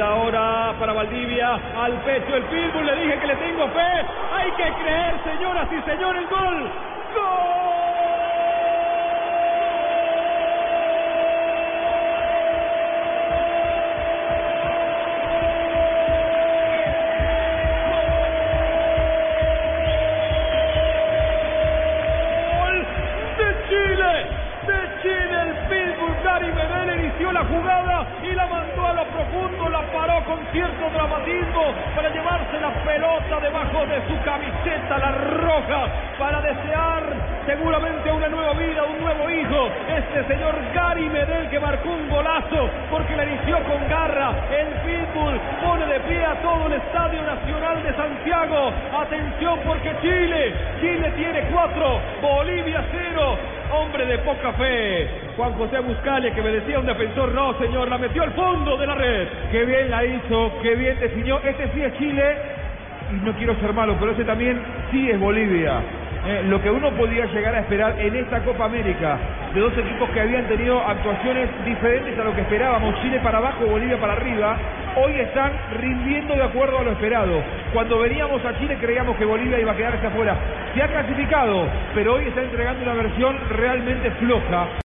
Ahora para Valdivia, al pecho el pitbull, le dije que le tengo fe. Hay que creer, señoras y señores, gol. ¡Gol! la jugada y la mandó a la paró con cierto dramatismo para llevarse la pelota debajo de su camiseta, la roja, para desear seguramente una nueva vida, un nuevo hijo. Este señor Gary Medel que marcó un golazo porque la inició con garra. El Pitbull pone de pie a todo el Estadio Nacional de Santiago. Atención porque Chile, Chile tiene cuatro, Bolivia cero de poca fe. Juan José Buscalia, que me decía un defensor, no señor, la metió al fondo de la red. Qué bien la hizo, qué bien definió. Este sí es Chile, y no quiero ser malo, pero ese también sí es Bolivia. Eh, lo que uno podía llegar a esperar en esta Copa América, de dos equipos que habían tenido actuaciones diferentes a lo que esperábamos, Chile para abajo, Bolivia para arriba, hoy están rindiendo de acuerdo a lo esperado. Cuando veníamos a Chile creíamos que Bolivia iba a quedarse afuera. Se ha clasificado, pero hoy está entregando una versión realmente floja.